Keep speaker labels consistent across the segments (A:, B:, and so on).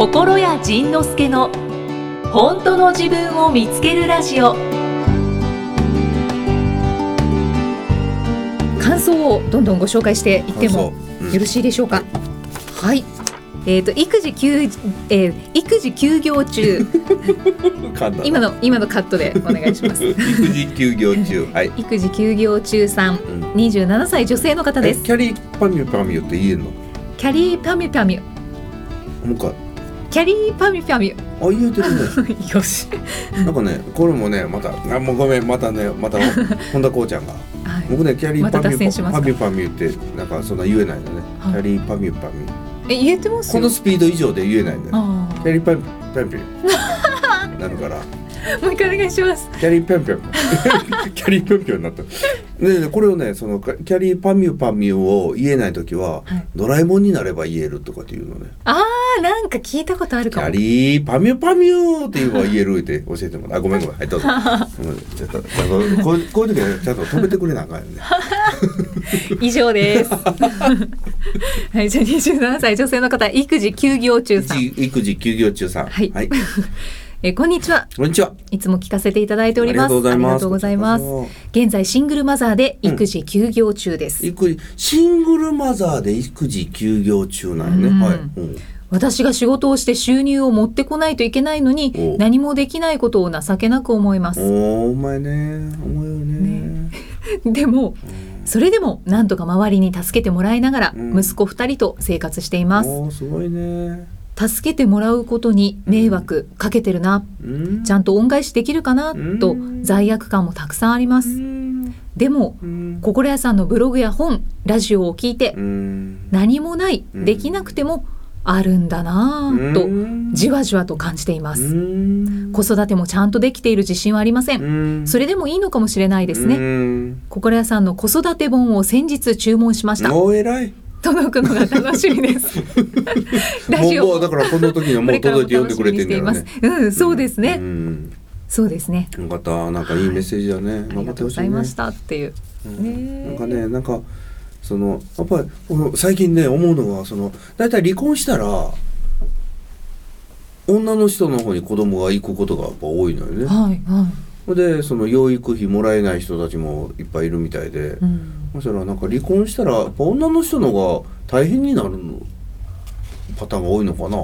A: 心谷仁之助の本当の自分を見つけるラジオ。感想をどんどんご紹介していっても
B: うん。
A: よろしいでしょうか、はい。えー、と育児休、えー育児休業中。今の今のカットでお願いします。
B: 育児休業中。はい。
A: 育児休業中さん
B: うん。
A: 27歳女性の方です。
B: えキャリーパミュパミュって言えんの？
A: キャリーパミュパミュ。
B: もう一回
A: キャリーパミュパミュ
B: あ言えてるね。
A: よし、
B: なんかねこれもねまたあもうごめんまたねまた本田こうちゃんが。
A: はい、
B: 僕ねキャリーパミ
A: ま
B: パミュパミュってなんかそんな言えないのね、
A: はい。
B: キャリーパミュパミュ
A: え言えてますよ。
B: このスピード以上で言えないんだよ
A: あ。
B: キャリーパミュパミュなるから。
A: あもう一回お願いします。
B: キャリーパミュパミュキャリーパミュパミュになった。ででこれをねそのキャリーパミュパミュを言えない時は、
A: はい。
B: ドラえもんになれば言えるとかっていうのね。
A: あーなんか聞いたことある
B: キ
A: かも。
B: ャリーパミュパミュって言えば言えるって教えてもらう。あごめんごめん。はいどうぞ。うんちょっとこういうこういう時はちゃんと止めてくれなあかんよね。
A: 以上です。はいじゃあ27歳女性の方育児休業中さん。
B: 育児休業中さん。
A: はい。
B: はい、
A: えこんにちは。
B: こんにちは。い
A: つも聞かせていただいております。
B: ありがとうございます。
A: 現在シングルマザーで育児休業中です、
B: 育児シングルマザーで育児休業中なんよね、
A: うん。
B: はい、うん
A: 私が仕事をして収入を持ってこないといけないのに
B: お。
A: 何もできないことを情けなく思います。
B: お前ね。思うよね。
A: でもそれでもなんとか周りに助けてもらいながら
B: うん。
A: 息子2人と生活しています。
B: おーすごいね。
A: 助けてもらうことに迷惑かけてるな。
B: うん。
A: ちゃんと恩返しできるかな？
B: うん。
A: と罪悪感もたくさんあります。
B: うん。
A: でも
B: うん。
A: 心屋さんのブログや本ラジオを聞いて
B: うん。
A: 何もない
B: うん。
A: できなくてもあるんだなぁと
B: うん。
A: じわじわと感じていま
B: う
A: す
B: ん。
A: 子育てもちゃんとできている自信はありません。
B: うん。
A: それでもいいのかもしれないです
B: う
A: ね
B: ん
A: 心屋さんの子育て本を先日注文しました。届くのが楽しみです。ラジオ。
B: だからこの時にはもう届いて読んでくれてんだよね。
A: うんそうですね、
B: うん。
A: そうですね。
B: よかった。なんかいいメッセージだね、
A: ありがとう
B: 頑張ってほしいね。
A: ございましたっていう、
B: うん。
A: ね
B: なんかねなんかそのやっぱり俺最近ね思うのがその大体離婚したら女の人の方に子供が行くことがやっぱ多いのよね。
A: はいは
B: ほんでその養育費もらえない人たちもいっぱいいるみたいで。
A: い、う、ん、
B: そしたらなんか離婚したらやっぱ女の人の方が大変になるのパターンが多いのかな。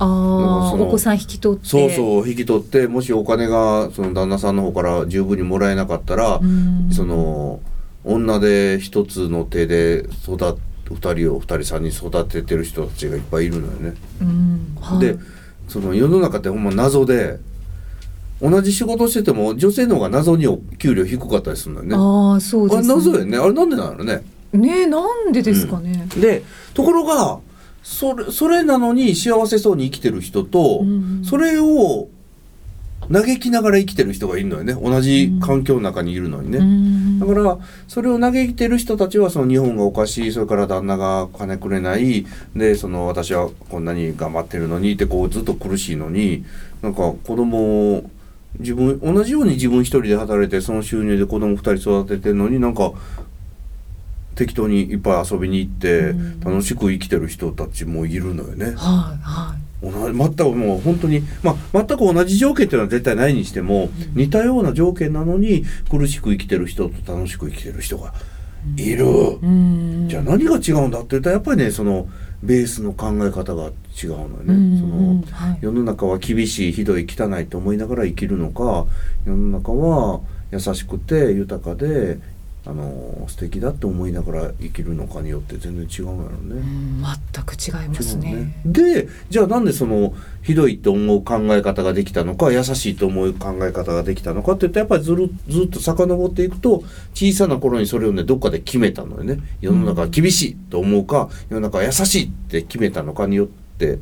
A: あお子さん引き取って。
B: そうそう引き取ってもしお金がその旦那さんの方から十分にもらえなかったら、
A: うん。
B: その女で一つの手で育二人を二人三人育ててる人たちがいっぱいいるのよね。
A: うんはい
B: でその世の中ってほんま謎で同じ仕事してても女性の方が謎にお給料低かったりするのよね。
A: ああそう
B: あれ
A: です
B: 謎よねあれなんでなのね。
A: ねえなんでですかね、
B: でところがそれそれなのに幸せそうに生きてる人と、
A: うん
B: それを嘆きながら生きてる人がいるのよね。同じ環境の中にいるのにね。
A: うん。
B: だからそれを嘆いてる人たちはその日本がおかしい。それから旦那が金くれない。でその私はこんなに頑張ってるのにってこうずっと苦しいのになんか子供を自分同じように自分一人で働いてその収入で子供二人育ててるのになんか適当にいっぱい遊びに行って
A: うん。
B: 楽しく生きてる人たちもいるのよね。
A: はいはい。
B: 同じ全くもう本当に、まあ、全く同じ条件っていうのは絶対ないにしても、似たような条件なのに苦しく生きてる人と楽しく生きてる人がいる、
A: うん。
B: じゃあ何が違うんだって言ったらやっぱりねそのベースの考え方が違うのよね、
A: うん。
B: その
A: はい。
B: 世の中は厳しいひどい汚いと思いながら生きるのか世の中は優しくて豊かであの素敵だって思いながら生きるのかによって全然違うのよね。
A: うん全く違いますね
B: でじゃあなんでそのひどいと思う考え方ができたのか優しいと思う考え方ができたのかっていったらやっぱりずるずっと遡っていくと小さな頃にそれをねどっかで決めたのよね世の中は厳しいと思うか世の中は優しいって決めたのかによって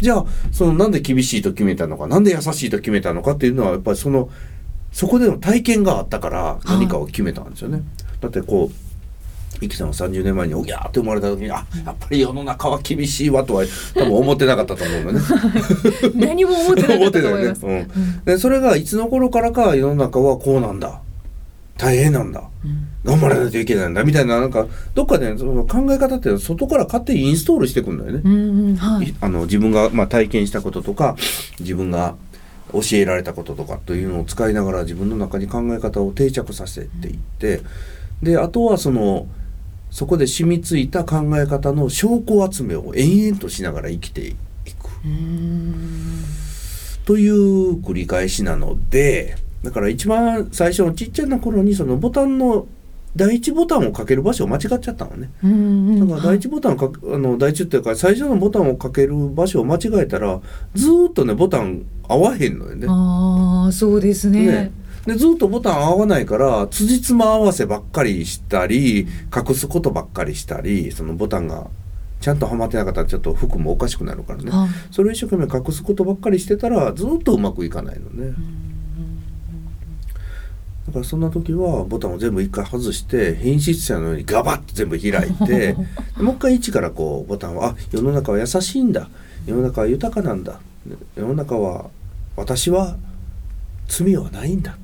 B: じゃあそのなんで厳しいと決めたのかなんで優しいと決めたのかっていうのはやっぱりそのそこでの体験があったから何かを決めたんですよね。だってこうイキさんは30年前におぎゃーって生まれた時にあやっぱり世の中は厳しいわとは多分思ってなかったと思うのね。
A: 何も思ってなかったと思います。
B: ね うん。でそれがいつの頃からか世の中はこうなんだ。っ大変なんだ。
A: うん。
B: 頑張らないといけないんだ。みたいななんかどっかで、その考え方って外から勝手にインストールしてくんだよね。
A: うんうんはい。
B: いあの自分が、まあ、体験したこととか自分が教えられたこととかというのを使いながら自分の中に考え方を定着させていってであとはそのそこで染みついた考え方の証拠集めを延々としながら生きていく。
A: うん。
B: という繰り返しなのでだから一番最初のちっちゃな頃にそのボタンの第一ボタンをかける場所を間違っちゃったのね。だから第一ボタンをかあの第一っていうか最初のボタンをかける場所を間違えたらずーっとねボタン合わへんのよね。
A: ああそうですね。
B: ねでずっとボタン合わないから辻褄合わせばっかりしたり隠すことばっかりしたりそのボタンがちゃんとはまってなかったらちょっと服もおかしくなるからね。
A: はい。
B: それを一生懸命隠すことばっかりしてたらずっとうまくいかないのね。だからそんな時はボタンを全部一回外して変質者のようにガバッと全部開いて でもう一回一からこうボタンをあ世の中は優しいんだ。世の中は豊かなんだ。世の中は私は罪はないんだ。
A: うん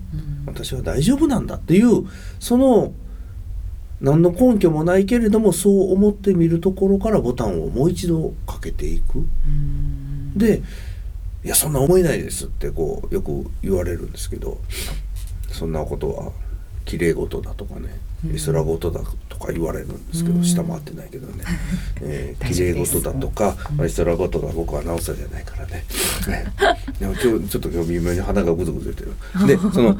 B: 私は大丈夫なんだっていうその何の根拠もないけれどもそう思ってみるところからボタンをもう一度かけていく。
A: うん
B: で「いやそんな思えないです」ってこうよく言われるんですけどそんなことは綺麗事だとかね
A: うん。
B: 絵空事だとか言われるんですけど、
A: うん。
B: 下回ってないけどね、えー
A: 大
B: 綺麗事だとか、まあ絵空事だ僕は直さじゃないからね。ね でも今日ちょっと今日微妙に鼻がぐずぐず言ってる。でその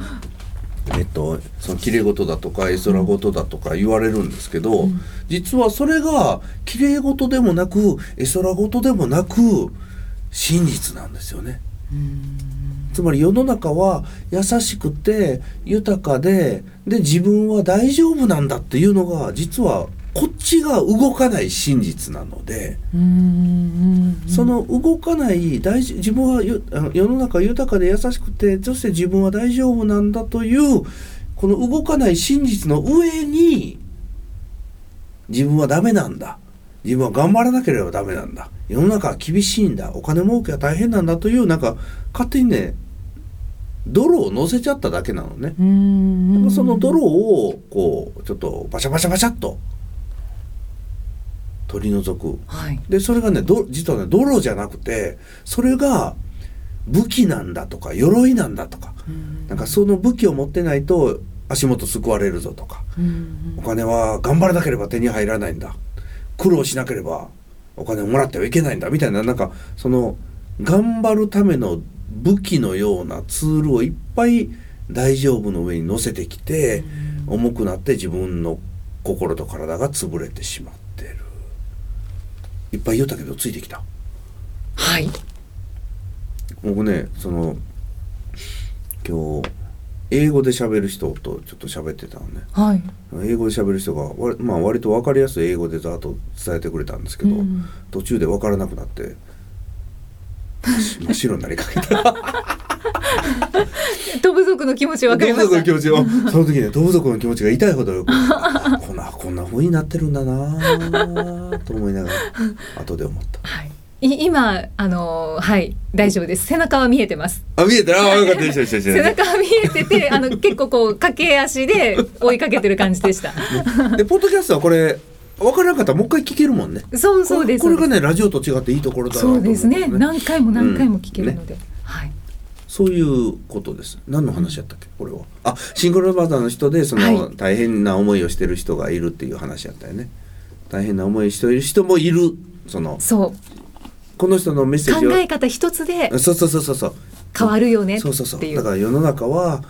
B: えっと、その綺麗事だとか絵空事だとか言われるんですけど、
A: うん。
B: 実はそれが綺麗事でもなく絵空事でもなく真実なんですよね。
A: うん
B: つまり世の中は優しくて豊かでで自分は大丈夫なんだっていうのが実はこっちが動かない真実なので、
A: うん
B: その動かない大事自分は世の中豊かで優しくてそして自分は大丈夫なんだというこの動かない真実の上に自分はダメなんだ。自分は頑張らなければダメなんだ。世の中は厳しいんだ。お金儲けは大変なんだというなんか勝手にね泥を乗せちゃっただけなのね。
A: うん
B: その泥をこうちょっとバシャバシャバシャっと取り除く。
A: はい。
B: でそれがねど実はね泥じゃなくてそれが武器なんだとか鎧なんだとか。
A: うん。
B: なんかその武器を持ってないと足元救われるぞとか。
A: うん。
B: お金は頑張らなければ手に入らないんだ。苦労しなければお金をもらってはいけないんだ。みたいななんかその頑張るための武器のようなツールをいっぱい大丈夫の上に乗せてきて重くなって自分の心と体が潰れてしまってる。いっぱい言ったけどついてきた。
A: はい。
B: 僕ねその今日英語で喋る人とちょっと喋ってたのね。
A: はい。
B: 英語で喋る人がわまあ割と分かりやすい英語でざーっと伝えてくれたんですけど、
A: うん。
B: 途中で分からなくなって真真っ白になりかけた。
A: 飛部族の気持ちわかりまし
B: の気持ちを。その時ね動物族の気持ちが痛いほどよく。こんなこんな風になってるんだなと思いながら後で思った。
A: はい。い今あのはい大丈夫です。背中は見えてます。
B: あ見えたあよかった。
A: 背中は見えててあの結構こう駆け足で追いかけてる感じでした。
B: でポッドキャストはこれ分からなかったらもう一回聞けるもんね
A: そうそうです
B: これがねラジオと違っていいところだなと
A: そ
B: 思
A: うですね何回も何回も聞ける
B: うん
A: ので、はい
B: そういうことです。何の話やったっけ、これは。あ、シングルマザーの人で、その、
A: はい
B: 大変な思いをしてる人がいるっていう話やったよね。大変な思いしている人もいる。その、
A: そう
B: この人のメッセージを。
A: 考え方一つで
B: そうそうそうそうそう。
A: 変わるよね
B: そうそうそうだから世の中は。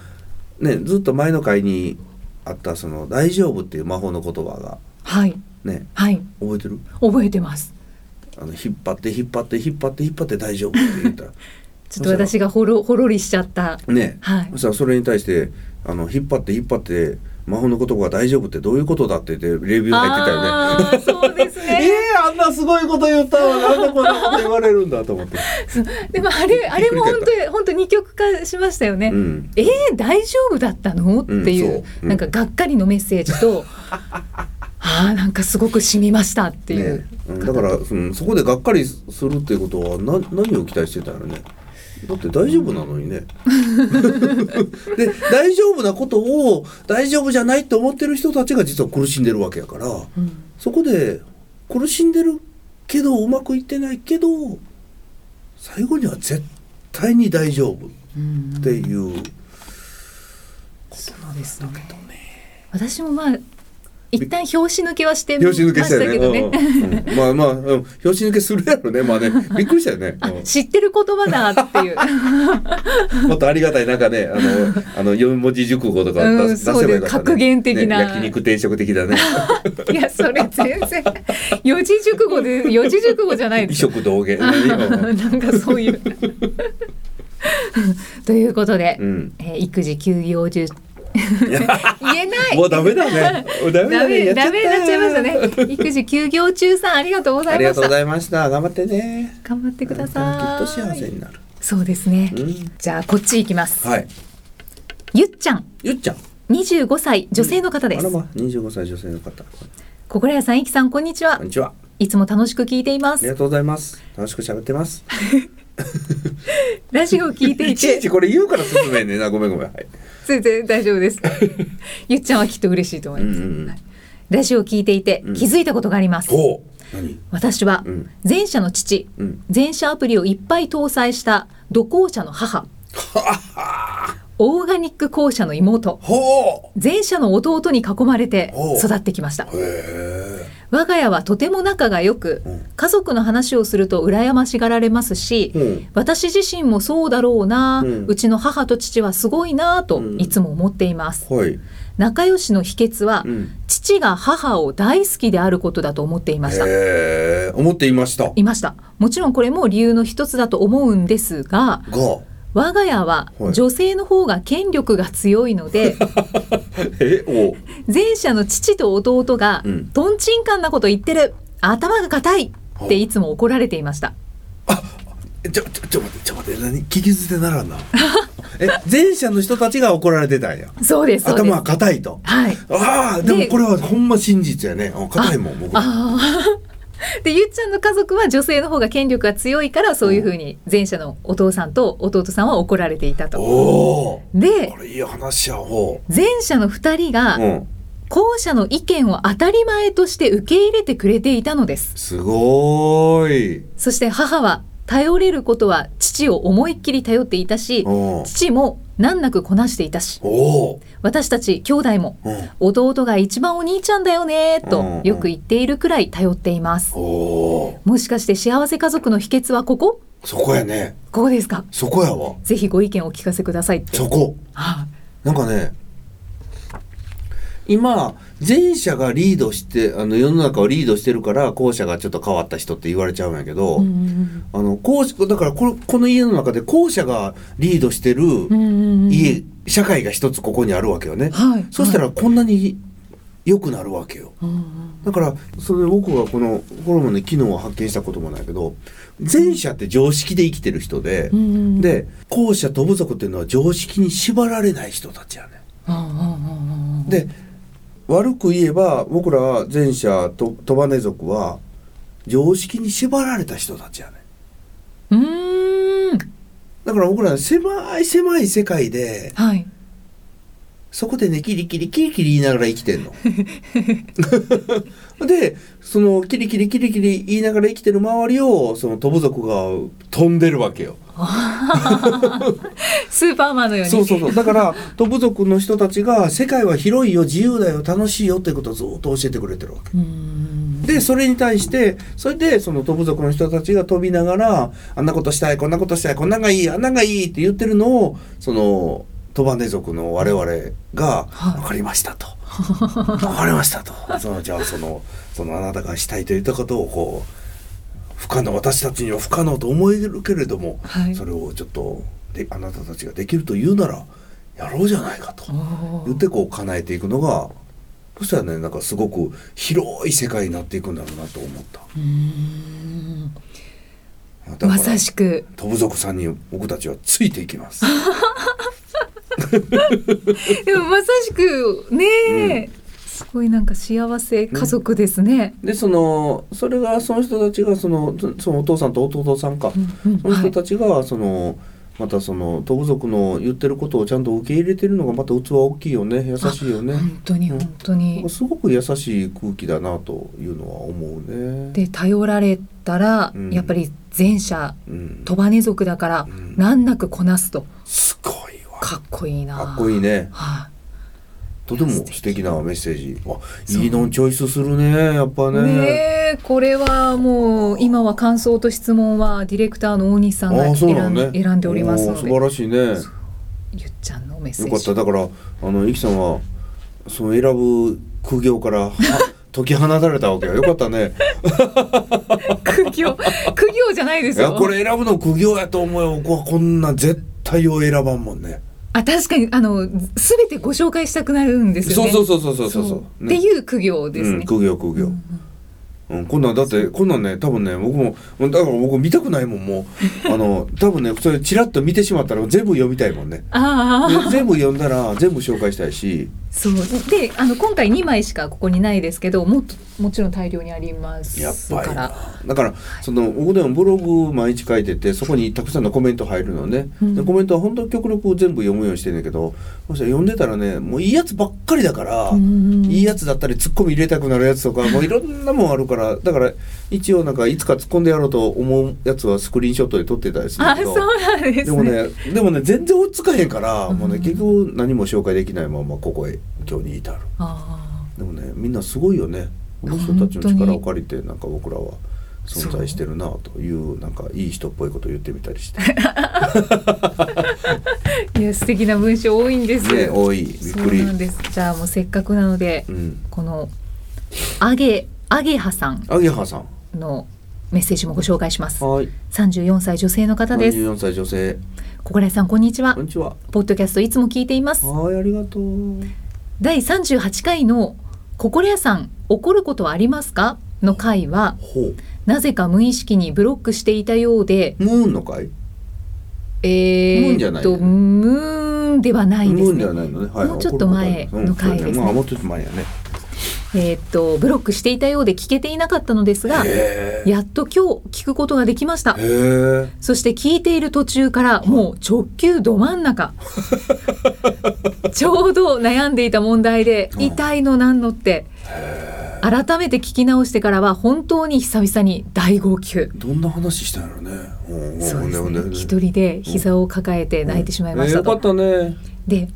B: ね、ずっと前の回に。あった、その、大丈夫っていう魔法の言葉が。
A: はい
B: ね、
A: はい。
B: 覚えてる？
A: 覚えてます。
B: あの、引っ張って、引っ張って、引っ張って、引っ張って、大丈夫って言ったら。
A: ちょっと私がほろほろりしちゃった。
B: ね、
A: はい。
B: そしたらそれに対してあの引っ張って引っ張って魔法の言葉が大丈夫ってどういうことだって言ってレビュー入ってたよね。
A: そうです
B: え
A: ね
B: ー、あんなすごいこと言ったわなんでこんなこと言われるんだと思って。
A: でもあれあれも本当に本当二極化しましたよね、
B: うん、
A: えー、大丈夫だったの？っていう,、
B: うんそう。うん。
A: なんかがっかりのメッセージと あーなんかすごく染みましたっていう、
B: ねうん、だから、うん、そこでがっかりするっていうことはな何を期待してたのね。だって大丈夫なのにね、で大丈夫なことを大丈夫じゃないと思ってる人たちが実は苦しんでるわけやから
A: うん。
B: そこで苦しんでるけどうまくいってないけど最後には絶対に大丈夫
A: うん
B: っていう。
A: そうですね。私もまあ一旦拍子抜けはしてま
B: した
A: けど
B: よね。
A: ね。
B: うんうんまあまあ、うん拍子抜けするやろね。まあね、びっくりしたよね。
A: あ知ってる言葉だっていう。
B: う んもっとありがたい中ね、あの、あの四文字熟語とか出,、せばよかった、ね。
A: 格言的な
B: ね焼肉定食的だね。
A: いやそれ全然四字熟語で四字熟語じゃないで
B: 異
A: すよ。
B: 色同源。
A: なんかそういう。ということで、
B: うん。
A: えー育児休業中言えない。
B: もうダメだね。ダメだ
A: ダ
B: ね。
A: メダメになっちゃいました
B: ね。
A: ね。育児休業中さんありがとうござ
B: ありがとうご
A: いました。
B: ざいました。頑張ってね。
A: 頑張ってくだ
B: きっ
A: さい。
B: と幸せになる。
A: そうですね。
B: うん。
A: じゃあこっち行きます。
B: はい。
A: ゆっちゃん、
B: ゆっちゃん。
A: 25歳女性の方です。
B: 二十五歳女性の方。
A: 小倉屋さん、いきさん、こんにちは
B: こん。にちは。
A: いつも楽しく聞いています。
B: ありがとうございます。楽しく喋ってます。
A: ラジオを聞いてい
B: いちい
A: て
B: ち、これ言うから進めんねんな。ごめんごめん。はい。
A: 全然大丈夫です。ゆっちゃんはきっと嬉しいと思います。
B: うんうんうん
A: ラジオを聞いていて
B: うん
A: 気づいたことがあります。
B: ほう。何？
A: 私は
B: うん
A: 前者の父、
B: うん。
A: 前者アプリをいっぱい搭載した土工者の母、オーガニック校舎の妹、
B: ほ
A: 前者の弟に囲まれて育ってきました。我が家はとても仲が良く、
B: うん
A: 家族の話をすると羨ましがられますし、
B: うん。
A: 私自身もそうだろうな、
B: う
A: うんちの母と父はすごいなと
B: うん
A: いつも思っています、
B: はい。
A: 仲良しの秘訣は、
B: うん。
A: 父が母を大好きであることだと思っていました。
B: 思っていました。
A: いましたもちろんこれも理由の一つだと思うんですが
B: が。
A: 我が家は
B: はい
A: 女性の方が権力が強いので、
B: え、お。
A: 前者の父と弟が、
B: うん
A: とんちんかんなこと言ってる頭が硬いっていつも怒られていました
B: えちょ、ちょ、ちょ、待って、ちょ、待って、何、聞き捨てならんな。え、前者の人たちが怒られてたんや。
A: そうです
B: 頭は硬いと。
A: はい
B: ああ、でも
A: で
B: これはほんま真実やね。あ硬いもん、僕。
A: ああ。でゆっちゃんの家族は女性の方が権力が強いからそういうふうに前者のお父さんと弟さんは怒られていたと。で
B: これいい話や、ほ
A: 前者の2人
B: う。
A: が
B: うん。
A: 後者の意見を当たり前として受け入れてくれていたのです。
B: すごーい。
A: そして母は頼れることは父を思いっきり頼っていたし
B: お
A: 父も難なくこなしていたし
B: お。
A: 私たち兄弟も
B: うん。
A: 弟が一番お兄ちゃんだよね
B: うん
A: とよく言っているくらい頼っています。もしかして幸せ家族の秘訣はここ？
B: そこやね。
A: ここですか？
B: そこやわ。
A: ぜひご意見をお聞かせください。
B: そこ。
A: は
B: なんかね。今前者がリードしてあの世の中をリードしてるから後者がちょっと変わった人って言われちゃうんやけど、
A: いうんうん
B: あの後者だからこのこの家の中で後者がリードしてる
A: うんうんうん
B: 家、社会が一つここにあるわけよね。
A: はい。
B: そした
A: はい
B: らこんなに良くなるわけよ。
A: うんうん
B: だからそれで僕がこのホルモンの機能を発見したこともないけど前者って常識で生きてる人で、
A: うんうん、
B: で後者と部族っていうのは常識に縛られない人たちやね。
A: うんうんうんうん、
B: で悪く言えば僕らは前者とトバネ族は常識に縛られた人たちやね。
A: うーん
B: だから僕らは狭い狭い世界で
A: はい。
B: そこでねキリキリキリキリ言いながら生きてんの。でそのキリキリキリキリ言いながら生きてる周りをその飛ぶ族が飛んでるわけよ。
A: スーパーマンのように。
B: そうそうそう。だから飛ぶ族の人たちが世界は広いよ自由だよ楽しいよってことをずっと教えてくれてるわけ。でそれに対してそれでその飛ぶ族の人たちが飛びながらあんなことしたいこんなことしたいこんなんがいいあんなんがいいって言ってるのをその飛ばね族の我々が
A: はい。
B: 分かりましたと。分かりましたと。そのじゃあそのそのあなたがしたいと言ったことをこう不可能私たちには不可能と思えるけれども、
A: はい
B: それをちょっとであなたたちができると言うならやろうじゃないかと言ってこう叶えていくのがそしたらねなんかすごく広い世界になっていくんだろうなと思った。
A: まさしく。
B: 飛ぶ族さんに僕たちはついていきます。
A: でもまさしくねえ、すごいなんか幸せ家族ですね。
B: でそのそれがその人たちがそのそそのお父さんと弟さんか、
A: うんうん。
B: その人
A: はい
B: たちがそのまたその東部族の言ってることをちゃんと受け入れてるのがまた器大きいよね。優しいよね。
A: 本当に
B: うん。
A: 本当に。
B: すごく優しい空気だなというのは思うね。
A: で頼られたら、
B: うん。
A: やっぱり前者
B: うん、
A: 鳥羽族だから、
B: うん。
A: 難なくこなすと。
B: すごいわ。
A: かっこいいな。
B: かっこいいね。
A: は
B: とても素敵なメッセージ。あいいのんチョイスするねやっぱ
A: い。
B: ね。
A: ねえこれはもう今は感想と質問はディレクターの大西さんが選ん,、
B: のね。
A: 選んでおりますので。
B: 素晴らしいね。
A: ゆっちゃんのメッセー
B: よ
A: ジ
B: かった。だからあのイキさんはその選ぶ苦行からは 解き放たれたわけよ。よかったね。
A: 苦行。苦行じゃないで
B: い
A: すよ。
B: やこれ選ぶの苦行やと思うよ。こんな絶対を選ばんもんね
A: あ確かにあの全てご紹介したくなるんですよね。
B: そうそうそうそうそうそう。
A: っていう苦行ですね、
B: うん、苦行苦行、うん、こんなんだってこんなんね多分ね僕もだから僕見たくないもんもう。あの多分ねそれチラッと見てしまったら全部読みたいもんね。全部読んだら全部紹介したいし
A: そう。であの今回2枚しかここにないですけどもっともちろん大量にあります
B: やっぱり
A: から
B: だからその僕でもブログ毎日書いててそこにたくさんのコメント入るのね、
A: うん。
B: でコメントは本当極力全部読むようにしてんだけどもし読んでたらねもういいやつばっかりだから、
A: うん
B: いいやつだったりツッコミ入れたくなるやつとかもういろんなもんあるからだから一応なんかいつか突っ込んでやろうと思うやつはスクリーンショットで撮ってたりするけど
A: あそうなんですね。
B: でもねでもね全然追いつかへんから、もうね
A: うん。
B: 結局何も紹介できないままここへ今日に至る。
A: あ
B: でもねみんなすごいよね。この人たちの力を借りてなんか僕らは存在してるなというなんかいい人っぽいこと言ってみたりして。
A: あ いや素敵な文章多いんです、
B: ね多い。びっくり。
A: そうなんです。じゃあもうせっかくなので、
B: うん。
A: このアゲアゲハさん
B: アゲハさん。
A: のメッセージもご紹介します。
B: はい。
A: 34歳女性の方です。
B: 34歳女性。
A: 小倉さんこんにちは。
B: こんにちは。
A: ポッドキャストいつも聞いています。
B: はいありがとう
A: 第38回のココリアさん怒ることはありますか？の回はなぜか無意識にブロックしていたようで
B: ムーンの会
A: え
B: ムー
A: とムーンではないですね。もうちょっと前の回ですね。
B: もうちょっと前やね。
A: えーっとブロックしていたようで聞けていなかったのですがやっと今日聞くことができました。そして聞いている途中からもう直球ど真ん中。ちょうど悩んでいた問題で
B: うん。
A: 痛いのなんのって改めて聞き直してからは本当に久々に大号泣。
B: どんな話したんやろね。うん
A: そうでね。一人で膝を抱えて泣いてしまいましたと、
B: えーよかったね。
A: で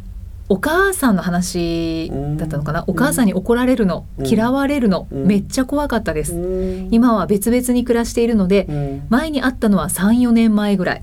A: お母さんの話だったのかな、
B: うん
A: お母さんに怒られるの、
B: うん。
A: 嫌われるの、
B: うん。
A: めっちゃ怖かったです、
B: うん。
A: 今は別々に暮らしているので、
B: うん。
A: 前に会ったのは34年前ぐらい。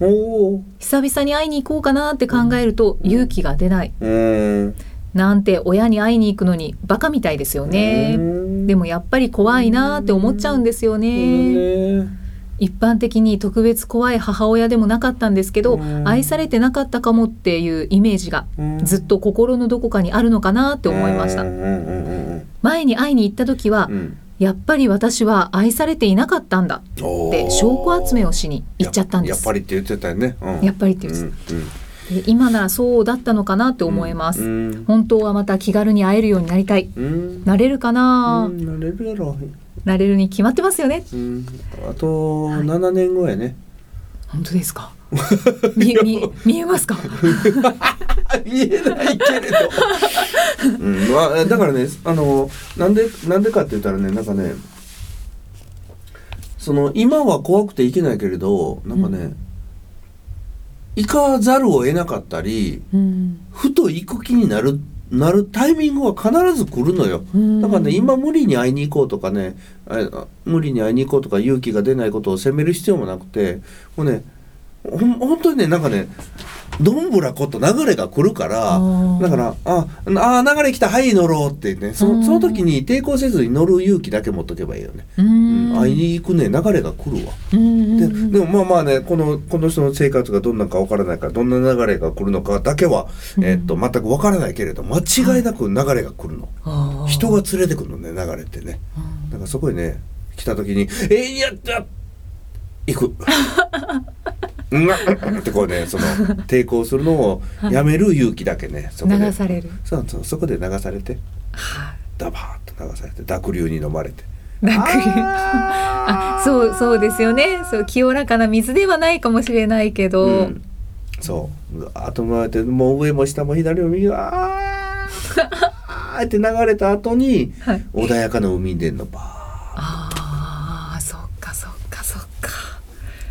A: 久々に会いに行こうかなって考えると勇気が出ない。
B: うん。
A: なんて親に会いに行くのにバカみたいですよね。でもやっぱり怖いなって思っちゃうんですよね。
B: ね
A: 一般的に特別怖い母親でもなかったんですけど
B: うん。
A: 愛されてなかったかもっていうイメージがずっと心のどこかにあるのかなって思いました。
B: うんうんうん
A: 前に会いに行った時は
B: うん。うん
A: やっぱり私は愛されていなかったんだって証拠集めをしに行っちゃったんです。
B: やっぱりって言ってたよね、うん。
A: やっぱりって言うんですで今ならそうだったのかなって思います、
B: うん。
A: 本当はまた気軽に会えるようになりたい。
B: うん。
A: なれるかな、
B: うんなれるやろ、
A: なれるに決まってますよね。
B: うん、あと7年後やね、
A: 本当ですか？見見見えますか？
B: 見えないけれど、うん。まあ、だからねあのなんでなんでかって言ったらねなんかねその今は怖くていけないけれどなんかね、
A: うん。
B: 行かざるを得なかったり
A: うん。
B: ふと行く気になるなるタイミングは必ず来るのよ。だからね今無理に会いに行こうとかねあ無理に会いに行こうとか勇気が出ないことを責める必要もなくてもうねほん本当にねなんかねどんぶらこと流れが来るからだからああ流れ来たはい乗ろうってねそ
A: うん。
B: その時に抵抗せずに乗る勇気だけ持っとけばいいよね。
A: う
B: うん。
A: ん
B: 会いに行くね流れが来るわ。
A: うん。
B: ででもまあまあねこのこの人の生活がどんなかわからないからどんな流れが来るのかだけは、
A: うん。
B: えっと全くわからないけれど間違いなく流れが来るの。人が連れてくるのね流れってね。
A: うん。
B: だからそこにね来た時に「えー、やった！行く」うんうんってこうねその抵抗するのをやめる勇気だけねそこで。
A: 流される。
B: そうそうそこで流されて。
A: はい。
B: ダバーッと流されて濁流に飲まれて。
A: 濁流。あそうそうですよね。そう清らかな水ではないかもしれないけど、
B: うん。そう。ぐわーっと回ってもう上も下も左も右もあーあーって流れた後に
A: はい。
B: 穏やかな海に出んのバ
A: あ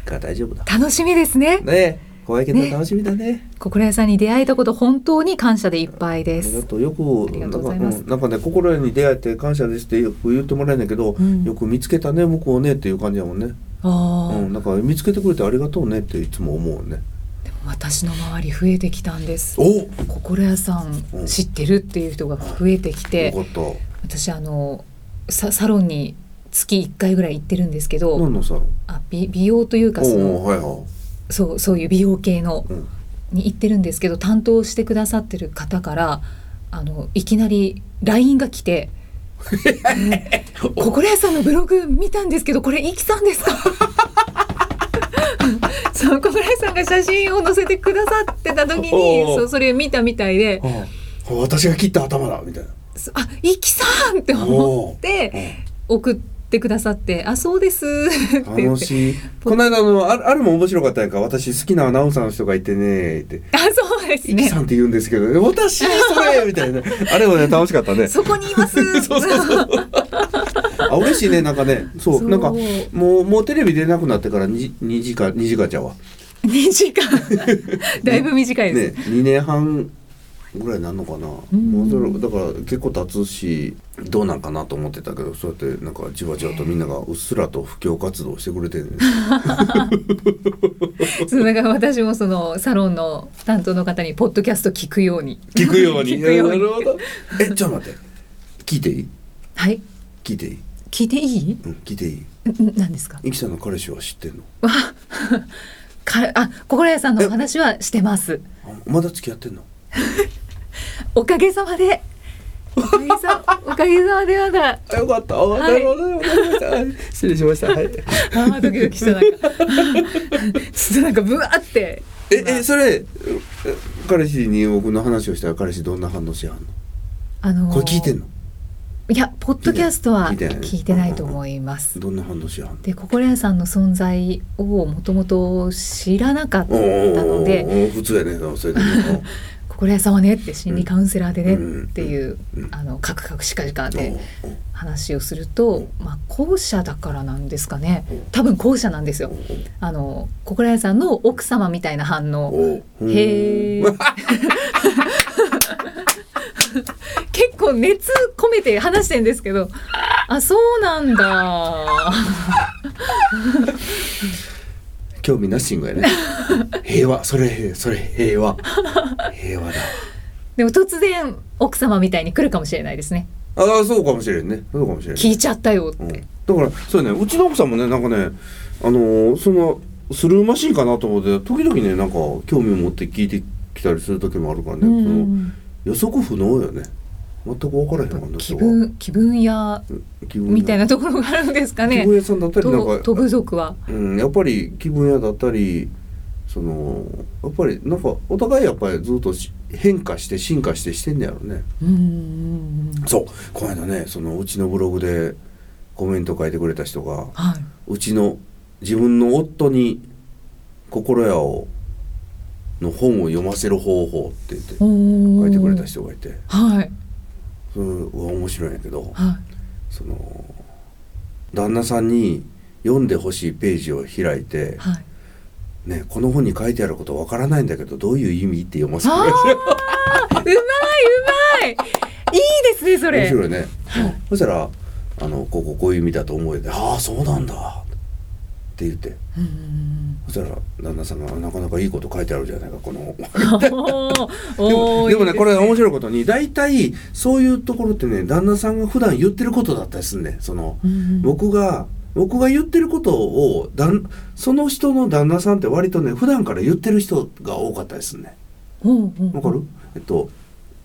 B: ーが大丈夫だ。
A: 楽しみですね。
B: ね。え怖いけど
A: ね。
B: 楽しみだね。
A: 心屋さんに出会えたこと本当に感謝でいっぱいです。
B: とう。よくなんか
A: とう
B: んなんかね心に出会えて感謝ですってよく言ってもらえないけど、
A: うん。
B: よく見つけたね僕をねっていう感じだもんね、
A: ああ、
B: うん、なんか見つけてくれてありがとうねっていつも思うね
A: でも私の周り増えてきたんです。
B: お！
A: 心屋さ
B: うん。
A: ん知ってるっていう人が増えてきて。私あのササロンに月1回ぐらい行ってるんですけど
B: 何のサロン？
A: あ美美容というかその
B: はいはい。
A: そうそういう美容系の
B: うん。
A: に行ってるんですけど担当してくださってる方からあのいきなり LINE が来て「心屋さんのブログ見たんですけどこれイキさんですか? 」そう心屋さんが写真を載せてくださってた時にそうそれを見たみたいで
B: 私が切った頭だみたいな「
A: そあイキさん!」って思って送ってくださって「あそうです」
B: 楽しい。この間あのああれも面白かったやんか私好きなアナウンサーの人がいてねって。
A: あそうですね。
B: さんって言うんですけど、ね、私それみたいな。あれもね楽しかったね。
A: そこにいます。
B: そうそうそう。あ嬉しいねなんかね。そうなんかもうもうテレビ出なくなってから 2, 2時間2時間ちゃうわ。
A: 2時間だいぶ短いです、
B: ね2年半ぐらいなんのかな、うそれだから結構経つしどうなんかなと思ってたけどそうやってなんかじわじわとみんながうっすらと布教活動してくれてるね
A: そうだから私もそのサロンの担当の方にポッドキャスト聞くように。
B: 聞くように。なるほどえちょっと待って。聞いていい？
A: はい。
B: 聞いていい？
A: 聞いていい？
B: うん聞いていい？
A: ん何ですか？
B: イキさんの彼氏は知ってんの？
A: わかあ心屋さんのお話はしてます。
B: あまだ付き合ってんの？
A: おかげさまで。おかげさおかげさまでまだ
B: あよかった。あ、
A: はい。
B: 失礼しました。はい。
A: あードキドキしたなんか。ちょっとなんかブワーって。
B: ええそれえ彼氏に僕の話をしたら彼氏どんな反応しはんの？
A: あのー
B: これ聞いてんの？
A: いやポッドキャストは
B: 聞いてない。
A: と思います。
B: どんな反応しはんの？
A: で心屋さんの存在をもともと知らなかったので。
B: 普通やね。それでね
A: 心屋さんはねって心理カウンセラーでね
B: うん。
A: っていう、
B: うん。
A: あのカクカクしかじかで話をすると、まあ、後者だからなんですかね。多分後者なんですよ。あの心屋さんの奥様みたいな反応。へー。結構熱込めて話してんですけど。あそうなんだ
B: 興味なしんごやね。平和。それそれ平和。平和だ。
A: でも突然奥様みたいに来るかもしれないですね。
B: ああそうかもしれんね。そうかもしれん
A: 聞いちゃったよって、
B: うん、だからそうやね。うちの奥さんもねなんかねあのーそのスルーマシンかなと思って時々ねなんか興味を持って聞いてきたりする時もあるからね、
A: うん。
B: その予測不能よね全く分からへんもんね
A: 気分気分屋みたいなところがあるんですかね。
B: 気分屋さんだったりなんか
A: とと部族は。
B: うん、やっぱり気分屋だったりそのやっぱりなんかお互いやっぱりずっとし変化して進化してしてんねやろね。
A: うん
B: そう。この間ねそのうちのブログでコメント書いてくれた人が
A: はい。う
B: ちの自分の夫に心屋をの本を読ませる方法って言って書いてくれた人がいて。
A: はい
B: それは面白いんやけど
A: はい。
B: その旦那さんに読んでほしいページを開いて
A: はい「
B: ねこの本に書いてあることわからないんだけどどういう意味?」って読ませてくれ
A: あーうまいうまい。いいですねそれ。
B: 面白いね、
A: はい。
B: そしたらあの「こうこうこういう意味だと思えてああそうなんだ」って言って。
A: うんうん
B: そしたら旦那さんが「なかなかいいこと書いてあるじゃないかこの。本」
A: うんおーおー
B: でもねこれ面白いことに大体そういうところってね旦那さんが普段言ってることだったりすんねん。その
A: うんうん。
B: 僕が僕が言ってることをだんその人の旦那さんって割とね普段から言ってる人が多かったりすんね
A: ほうほうん。
B: わかる？えっと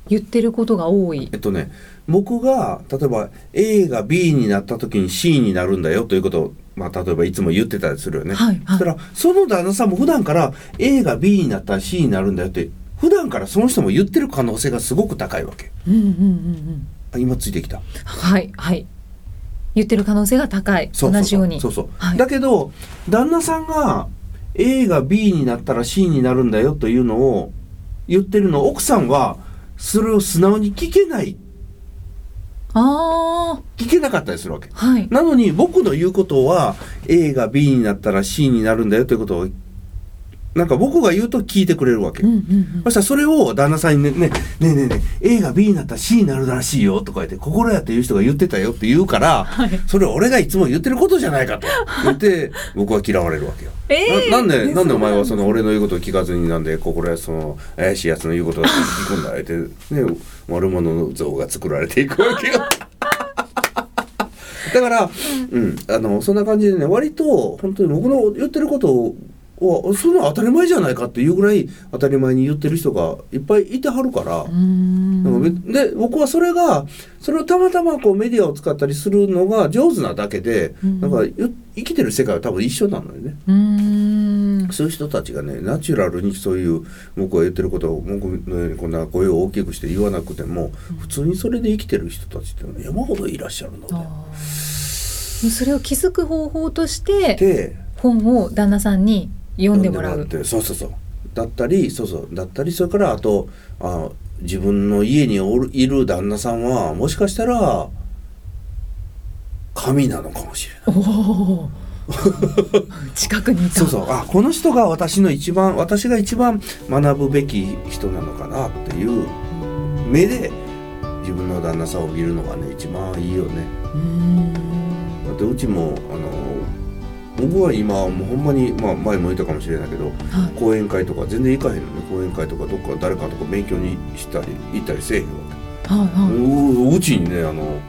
A: 言ってることが多い。
B: えっとね僕が例えば A が B になった時に C になるんだよということを、まあ、例えばいつも言ってたりするよね。
A: はいはい。
B: そしたらその旦那さんも普段から A が B になったら C になるんだよって普段からその人も言ってる可能性がすごく高いわけ。
A: うんうんうんうん。
B: あ今ついてきた。
A: はいはい。言ってる可能性が高い。同じように。
B: そうそう、
A: はい。
B: だけど旦那さんが A が B になったら C になるんだよというのを言ってるの奥さんはそれを素直に聞けない
A: あ
B: 聞けなかったりするわけ。
A: あはい。
B: なのに僕の言うことは A が B になったら C になるんだよということをなんか僕が言うと聞いてくれるわけ、
A: うんうんうん。
B: そしたらそれを旦那さんにね、ね、ねえねえねえ、A が B になったら C になるらしいよとか言って、心やっていう人が言ってたよって言うから、
A: はい。
B: それ俺がいつも言ってることじゃないかと。言って、僕は嫌われるわけよ。
A: えー
B: ななんで、
A: ね。
B: なんでお前はその俺の言うことを聞かずになんで心やその怪しいやつの言うことを聞くんだって、ね、悪者の像が作られていくわけよ。だから、うん、あの、そんな感じでね、割と、本当に僕の言ってることを、はそんな当たり前じゃないかっていうぐらい当たり前に言ってる人がいっぱいいてはるから、で僕はそれがそれをたまたまこうメディアを使ったりするのが上手なだけで、
A: うん。
B: なんかゆ生きてる世界は多分一緒なのよね。
A: う
B: そういう人たちがねナチュラルにそういう僕が言ってることを僕のようにこんな声を大きくして言わなくても普通にそれで生きてる人たちって山ほどいらっしゃるので。
A: それを気づく方法として
B: で
A: 本を旦那さんに読んでもらう。
B: そうそうそう。だったりそうそう。だったりそれからあとあ自分の家におるいる旦那さんはもしかしたら神なのかもしれない。
A: 近くにいた。
B: そうそう。あこの人が私の一番私が一番学ぶべき人なのかなっていう目で自分の旦那さんを見るのがね一番いいよね。
A: うーん。
B: だってうちもあの僕は今もうほんまに、まあ、前も言ったかもしれないけど
A: はい。
B: 講演会とか全然行かへんのね。講演会とかどっか誰かとか勉強にしたり行ったりせえへんわけ。
A: はいは
B: ううちにねあの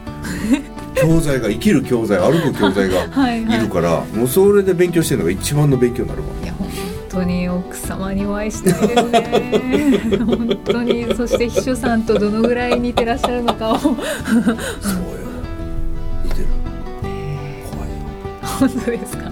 B: 教材が生きる教材歩く教材が
A: い はいはい。
B: いるからもうそれで勉強してるのが一番の勉強になるわ。
A: いや本当に奥様にお会いしたいですね。本当に。そして秘書さんとどのぐらい似てらっしゃるのかを。
B: そうよ似てる。怖いよ。
A: 本当ですか？